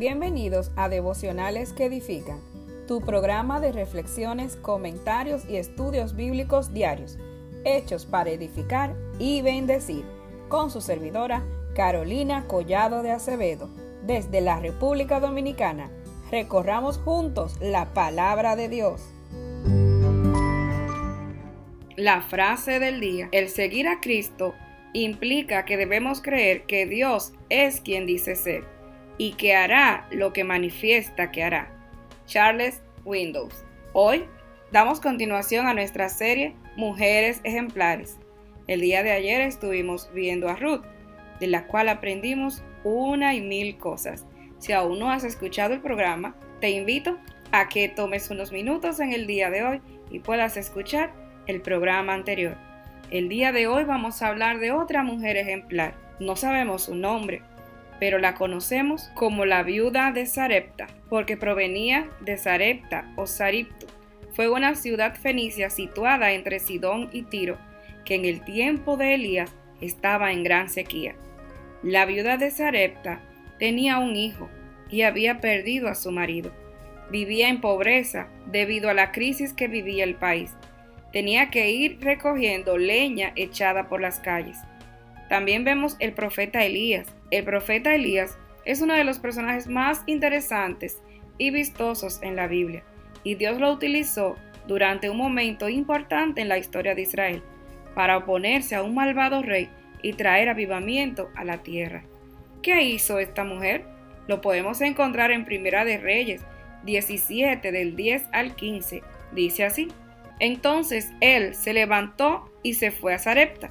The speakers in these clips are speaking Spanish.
Bienvenidos a Devocionales que Edifican, tu programa de reflexiones, comentarios y estudios bíblicos diarios, hechos para edificar y bendecir, con su servidora Carolina Collado de Acevedo, desde la República Dominicana. Recorramos juntos la palabra de Dios. La frase del día, el seguir a Cristo implica que debemos creer que Dios es quien dice ser y que hará lo que manifiesta que hará. Charles Windows. Hoy damos continuación a nuestra serie Mujeres Ejemplares. El día de ayer estuvimos viendo a Ruth, de la cual aprendimos una y mil cosas. Si aún no has escuchado el programa, te invito a que tomes unos minutos en el día de hoy y puedas escuchar el programa anterior. El día de hoy vamos a hablar de otra mujer ejemplar. No sabemos su nombre, pero la conocemos como la viuda de Sarepta, porque provenía de Sarepta o Saripto. Fue una ciudad fenicia situada entre Sidón y Tiro, que en el tiempo de Elías estaba en gran sequía. La viuda de Sarepta tenía un hijo y había perdido a su marido. Vivía en pobreza debido a la crisis que vivía el país. Tenía que ir recogiendo leña echada por las calles. También vemos el profeta Elías. El profeta Elías es uno de los personajes más interesantes y vistosos en la Biblia, y Dios lo utilizó durante un momento importante en la historia de Israel para oponerse a un malvado rey y traer avivamiento a la tierra. ¿Qué hizo esta mujer? Lo podemos encontrar en Primera de Reyes 17 del 10 al 15. Dice así: Entonces él se levantó y se fue a Sarepta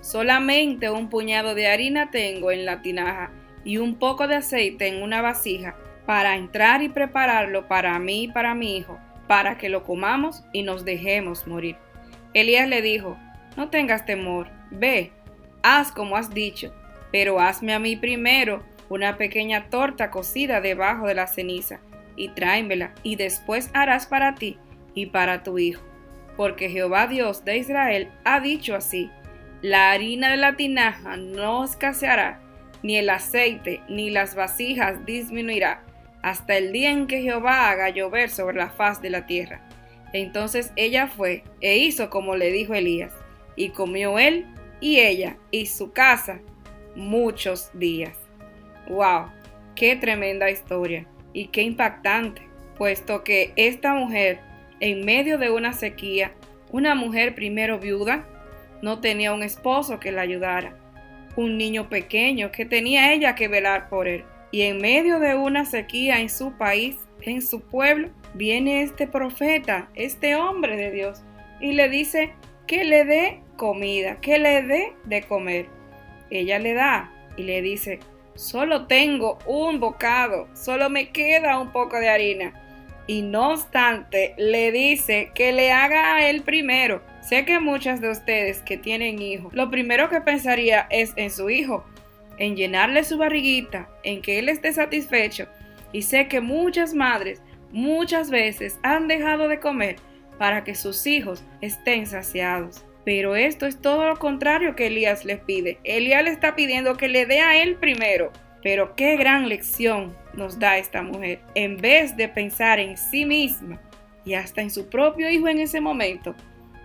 Solamente un puñado de harina tengo en la tinaja y un poco de aceite en una vasija para entrar y prepararlo para mí y para mi hijo, para que lo comamos y nos dejemos morir. Elías le dijo, no tengas temor, ve, haz como has dicho, pero hazme a mí primero una pequeña torta cocida debajo de la ceniza, y tráemela, y después harás para ti y para tu hijo. Porque Jehová Dios de Israel ha dicho así, la harina de la tinaja no escaseará, ni el aceite, ni las vasijas disminuirá, hasta el día en que Jehová haga llover sobre la faz de la tierra. Entonces ella fue e hizo como le dijo Elías, y comió él y ella y su casa muchos días. ¡Wow! ¡Qué tremenda historia! Y qué impactante, puesto que esta mujer, en medio de una sequía, una mujer primero viuda, no tenía un esposo que la ayudara, un niño pequeño que tenía ella que velar por él. Y en medio de una sequía en su país, en su pueblo, viene este profeta, este hombre de Dios, y le dice que le dé comida, que le dé de comer. Ella le da y le dice, solo tengo un bocado, solo me queda un poco de harina. Y no obstante, le dice que le haga a él primero Sé que muchas de ustedes que tienen hijos, lo primero que pensaría es en su hijo, en llenarle su barriguita, en que él esté satisfecho. Y sé que muchas madres muchas veces han dejado de comer para que sus hijos estén saciados. Pero esto es todo lo contrario que Elías les pide. Elías le está pidiendo que le dé a él primero. Pero qué gran lección nos da esta mujer. En vez de pensar en sí misma y hasta en su propio hijo en ese momento,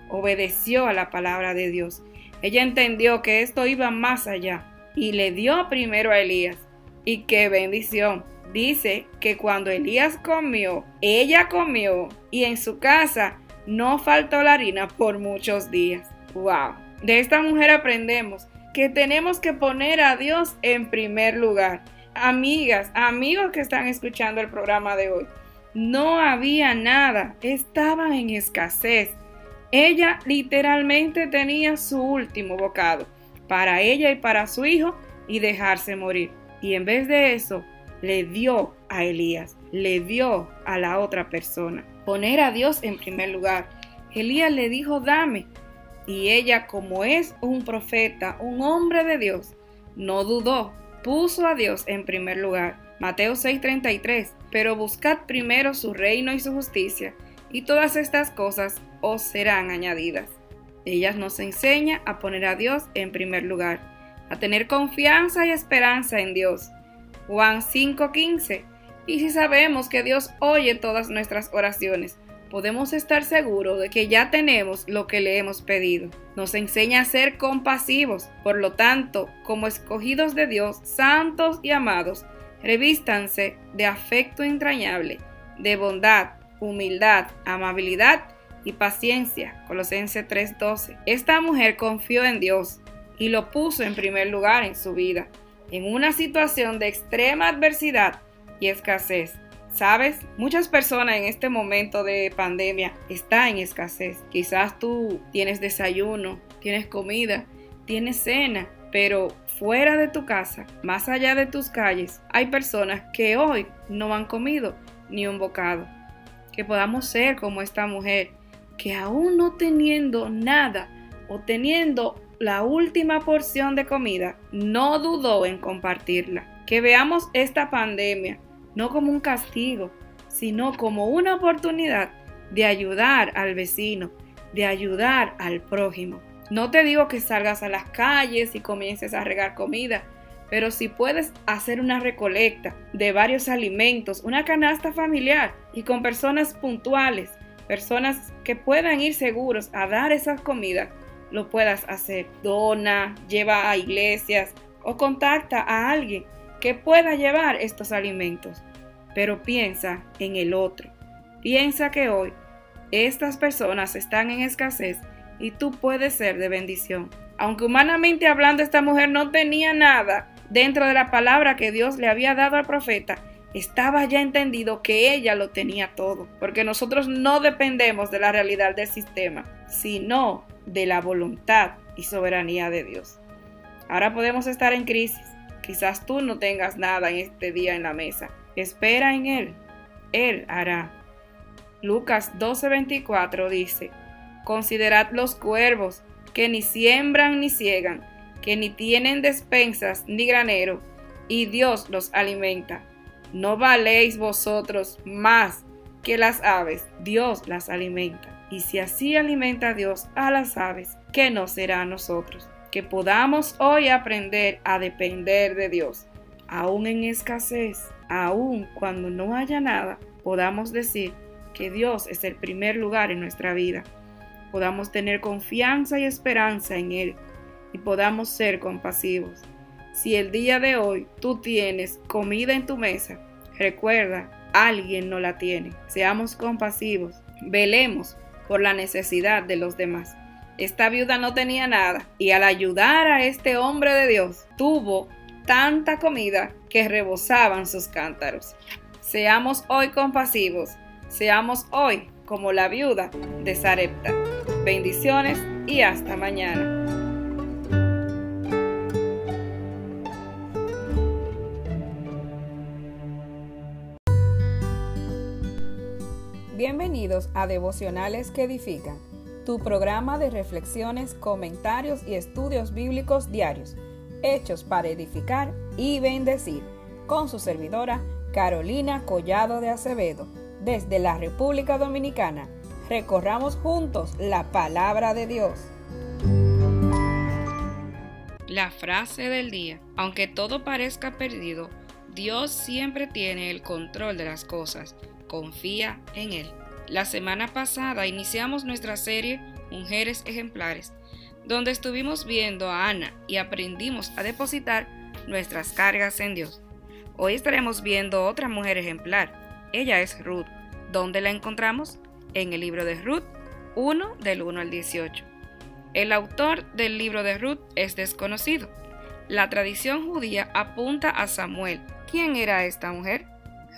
obedeció a la palabra de Dios. Ella entendió que esto iba más allá y le dio primero a Elías. Y qué bendición. Dice que cuando Elías comió, ella comió y en su casa no faltó la harina por muchos días. ¡Wow! De esta mujer aprendemos que tenemos que poner a Dios en primer lugar. Amigas, amigos que están escuchando el programa de hoy, no había nada, estaban en escasez. Ella literalmente tenía su último bocado para ella y para su hijo y dejarse morir. Y en vez de eso, le dio a Elías, le dio a la otra persona. Poner a Dios en primer lugar. Elías le dijo, dame. Y ella, como es un profeta, un hombre de Dios, no dudó, puso a Dios en primer lugar. Mateo 6:33, pero buscad primero su reino y su justicia, y todas estas cosas os serán añadidas. Ella nos enseña a poner a Dios en primer lugar, a tener confianza y esperanza en Dios. Juan 5:15, y si sabemos que Dios oye todas nuestras oraciones, podemos estar seguros de que ya tenemos lo que le hemos pedido. Nos enseña a ser compasivos, por lo tanto, como escogidos de Dios, santos y amados, revístanse de afecto entrañable, de bondad, humildad, amabilidad y paciencia. Colosenses 3:12. Esta mujer confió en Dios y lo puso en primer lugar en su vida, en una situación de extrema adversidad y escasez. Sabes, muchas personas en este momento de pandemia están en escasez. Quizás tú tienes desayuno, tienes comida, tienes cena, pero fuera de tu casa, más allá de tus calles, hay personas que hoy no han comido ni un bocado. Que podamos ser como esta mujer, que aún no teniendo nada o teniendo la última porción de comida, no dudó en compartirla. Que veamos esta pandemia no como un castigo, sino como una oportunidad de ayudar al vecino, de ayudar al prójimo. No te digo que salgas a las calles y comiences a regar comida, pero si puedes hacer una recolecta de varios alimentos, una canasta familiar y con personas puntuales, personas que puedan ir seguros a dar esas comidas, lo puedas hacer. Dona, lleva a iglesias o contacta a alguien que pueda llevar estos alimentos. Pero piensa en el otro. Piensa que hoy estas personas están en escasez y tú puedes ser de bendición. Aunque humanamente hablando esta mujer no tenía nada dentro de la palabra que Dios le había dado al profeta, estaba ya entendido que ella lo tenía todo, porque nosotros no dependemos de la realidad del sistema, sino de la voluntad y soberanía de Dios. Ahora podemos estar en crisis. Quizás tú no tengas nada en este día en la mesa. Espera en Él. Él hará. Lucas 12:24 dice, Considerad los cuervos, que ni siembran ni ciegan, que ni tienen despensas ni granero, y Dios los alimenta. ¿No valéis vosotros más que las aves? Dios las alimenta. Y si así alimenta Dios a las aves, ¿qué no será a nosotros? Que podamos hoy aprender a depender de Dios, aún en escasez, aún cuando no haya nada, podamos decir que Dios es el primer lugar en nuestra vida. Podamos tener confianza y esperanza en Él y podamos ser compasivos. Si el día de hoy tú tienes comida en tu mesa, recuerda, alguien no la tiene. Seamos compasivos, velemos por la necesidad de los demás. Esta viuda no tenía nada y al ayudar a este hombre de Dios tuvo tanta comida que rebosaban sus cántaros. Seamos hoy compasivos, seamos hoy como la viuda de Sarepta. Bendiciones y hasta mañana. Bienvenidos a Devocionales que Edifican, tu programa de reflexiones, comentarios y estudios bíblicos diarios hechos para edificar y bendecir, con su servidora Carolina Collado de Acevedo, desde la República Dominicana. Recorramos juntos la palabra de Dios. La frase del día. Aunque todo parezca perdido, Dios siempre tiene el control de las cosas. Confía en Él. La semana pasada iniciamos nuestra serie Mujeres Ejemplares donde estuvimos viendo a Ana y aprendimos a depositar nuestras cargas en Dios. Hoy estaremos viendo otra mujer ejemplar. Ella es Ruth. ¿Dónde la encontramos? En el libro de Ruth 1 del 1 al 18. El autor del libro de Ruth es desconocido. La tradición judía apunta a Samuel. ¿Quién era esta mujer?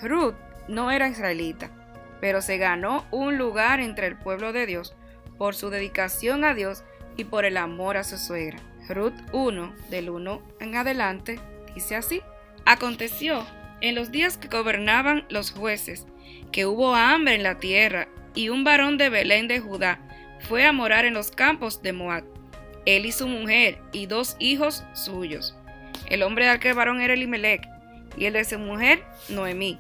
Ruth no era israelita, pero se ganó un lugar entre el pueblo de Dios por su dedicación a Dios y por el amor a su suegra. Ruth 1, del 1 en adelante, dice así. Aconteció En los días que gobernaban los jueces, que hubo hambre en la tierra, y un varón de Belén de Judá fue a morar en los campos de Moab, él y su mujer, y dos hijos suyos. El hombre de aquel varón era Elimelech, y el de su mujer, Noemí.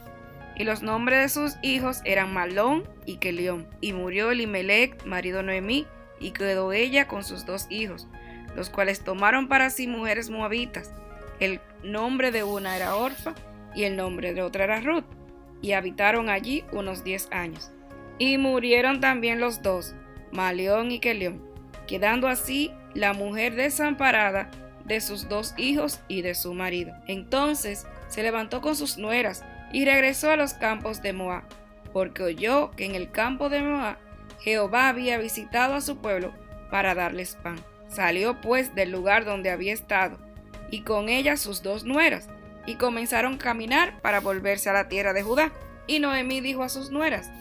Y los nombres de sus hijos eran Malón y Kelión. Y murió Elimelech, marido de Noemí, y quedó ella con sus dos hijos, los cuales tomaron para sí mujeres moabitas. El nombre de una era Orfa y el nombre de otra era Ruth, y habitaron allí unos diez años. Y murieron también los dos, Maleón y Kelión, quedando así la mujer desamparada de sus dos hijos y de su marido. Entonces se levantó con sus nueras y regresó a los campos de Moab, porque oyó que en el campo de Moab Jehová había visitado a su pueblo para darles pan. Salió pues del lugar donde había estado, y con ella sus dos nueras, y comenzaron a caminar para volverse a la tierra de Judá. Y Noemí dijo a sus nueras,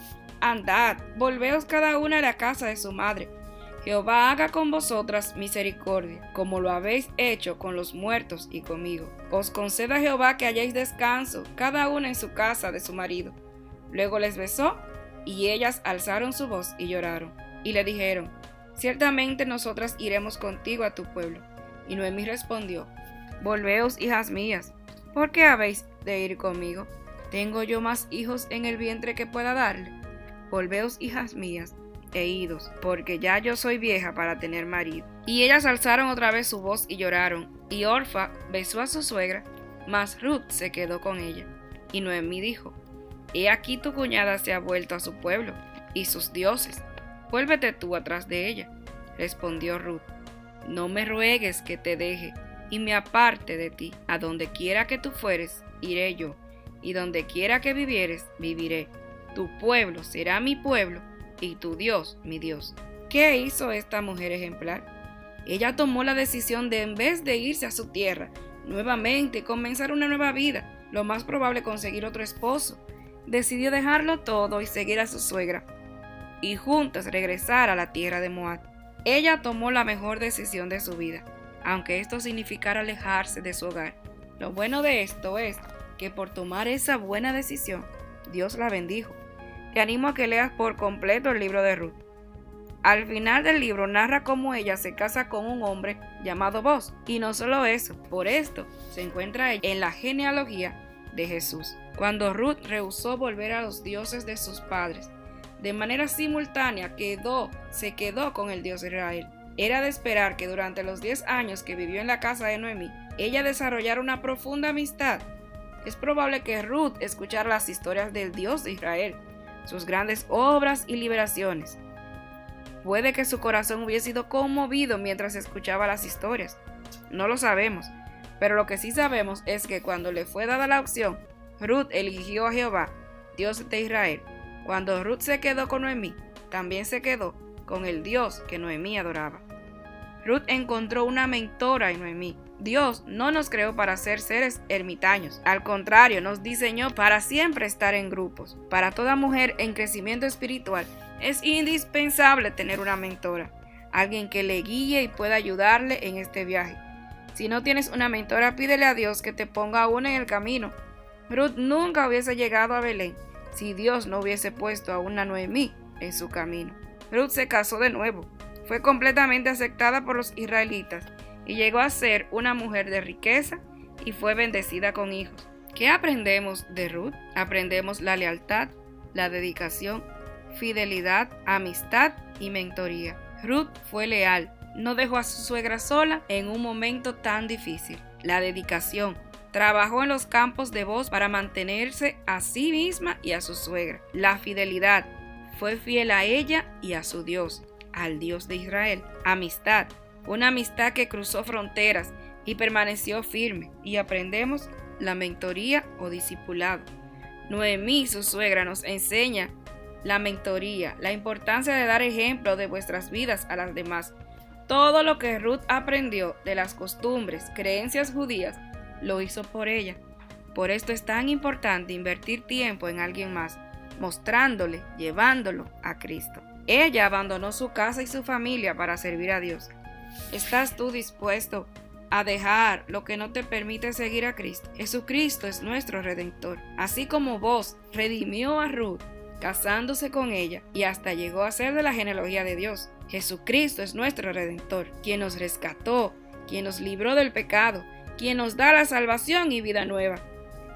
Andad, volveos cada una a la casa de su madre. Jehová haga con vosotras misericordia, como lo habéis hecho con los muertos y conmigo. Os conceda Jehová que hayáis descanso, cada una en su casa de su marido. Luego les besó, y ellas alzaron su voz y lloraron, y le dijeron, Ciertamente nosotras iremos contigo a tu pueblo. Y Noemí respondió, Volveos, hijas mías, ¿por qué habéis de ir conmigo? ¿Tengo yo más hijos en el vientre que pueda darle? Volveos, hijas mías, e idos, porque ya yo soy vieja para tener marido. Y ellas alzaron otra vez su voz y lloraron, y Orfa besó a su suegra, mas Ruth se quedó con ella. Y Noemí dijo, He aquí tu cuñada se ha vuelto a su pueblo y sus dioses, vuélvete tú atrás de ella. Respondió Ruth, no me ruegues que te deje y me aparte de ti. A donde quiera que tú fueres, iré yo, y donde quiera que vivieres, viviré. Tu pueblo será mi pueblo, y tu Dios mi Dios. ¿Qué hizo esta mujer ejemplar? Ella tomó la decisión de, en vez de irse a su tierra, nuevamente comenzar una nueva vida, lo más probable conseguir otro esposo. Decidió dejarlo todo y seguir a su suegra, y juntas regresar a la tierra de Moab. Ella tomó la mejor decisión de su vida, aunque esto significara alejarse de su hogar. Lo bueno de esto es que por tomar esa buena decisión, Dios la bendijo. Te animo a que leas por completo el libro de Ruth. Al final del libro narra cómo ella se casa con un hombre llamado Boz. Y no solo eso, por esto se encuentra en la genealogía de Jesús. Cuando Ruth rehusó volver a los dioses de sus padres, de manera simultánea quedó, se quedó con el Dios Israel. Era de esperar que durante los 10 años que vivió en la casa de Noemí, ella desarrollara una profunda amistad. Es probable que Ruth escuchara las historias del Dios de Israel, sus grandes obras y liberaciones. Puede que su corazón hubiese sido conmovido mientras escuchaba las historias. No lo sabemos, pero lo que sí sabemos es que cuando le fue dada la opción, Ruth eligió a Jehová, Dios de Israel. Cuando Ruth se quedó con Noemí, también se quedó con el Dios que Noemí adoraba. Ruth encontró una mentora en Noemí. Dios no nos creó para ser seres ermitaños, al contrario, nos diseñó para siempre estar en grupos. Para toda mujer en crecimiento espiritual es indispensable tener una mentora, alguien que le guíe y pueda ayudarle en este viaje. Si no tienes una mentora, pídele a Dios que te ponga una en el camino. Ruth nunca hubiese llegado a Belén si Dios no hubiese puesto a una Noemí en su camino. Ruth se casó de nuevo, fue completamente aceptada por los israelitas y llegó a ser una mujer de riqueza y fue bendecida con hijos. ¿Qué aprendemos de Ruth? Aprendemos la lealtad, la dedicación, fidelidad, amistad y mentoría. Ruth fue leal, no dejó a su suegra sola en un momento tan difícil. La dedicación, Trabajó en los campos de voz para mantenerse a sí misma y a su suegra. La fidelidad. Fue fiel a ella y a su Dios al Dios de Israel. Amistad, una amistad que cruzó fronteras y permaneció firme. Y aprendemos la mentoría o discipulado. Noemí, su suegra, nos enseña la mentoría, la importancia de dar ejemplo de vuestras vidas a las demás. Todo lo que Ruth aprendió de las costumbres, creencias judías, lo hizo por ella. Por esto es tan importante invertir tiempo en alguien más, mostrándole, llevándolo a Cristo. Ella abandonó su casa y su familia para servir a Dios. ¿Estás tú dispuesto a dejar lo que no te permite seguir a Cristo. Jesucristo es nuestro redentor. Así como vos redimió a Ruth casándose con ella y hasta llegó a ser de la genealogía de Dios. Jesucristo es nuestro redentor, quien nos rescató, quien nos libró del pecado, quien nos da la salvación y vida nueva.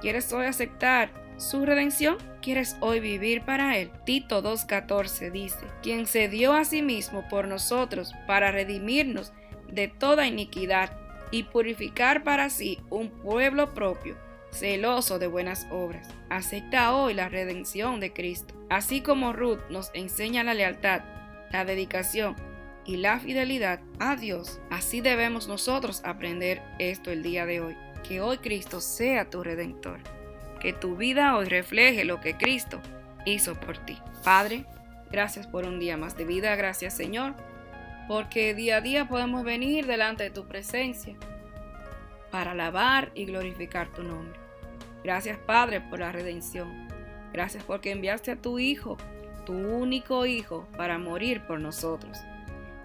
¿Quieres hoy aceptar su redención? ¿Quieres hoy vivir para Él? Tito 2.14 dice, quien se dio a sí mismo por nosotros para redimirnos de toda iniquidad y purificar para sí un pueblo propio, celoso de buenas obras. Acepta hoy la redención de Cristo. Así como Ruth nos enseña la lealtad, la dedicación y la fidelidad a Dios, así debemos nosotros aprender esto el día de hoy. Que hoy Cristo sea tu redentor que tu vida hoy refleje lo que Cristo hizo por ti. Padre, gracias por un día más de vida, gracias Señor, porque día a día podemos venir delante de tu presencia para alabar y glorificar tu nombre. Gracias Padre por la redención. Gracias porque enviaste a tu Hijo, tu único Hijo, para morir por nosotros,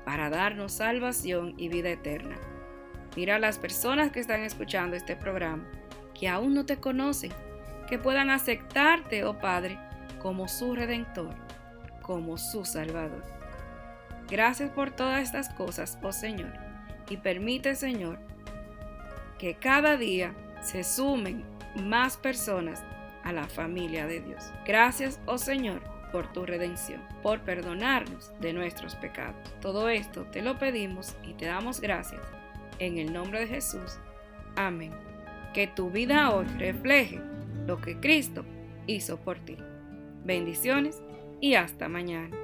para darnos salvación y vida eterna. Mira a las personas que están escuchando este programa, que aún no te conocen, que puedan aceptarte, oh Padre, como su redentor, como su Salvador. Gracias por todas estas cosas, oh Señor, y permite, Señor, que cada día se sumen más personas a la familia de Dios. Gracias, oh Señor, por tu redención, por perdonarnos de nuestros pecados. Todo esto te lo pedimos y te damos gracias. En el nombre de Jesús. Amén. Que tu vida hoy refleje lo que Cristo hizo por ti. Bendiciones y hasta mañana.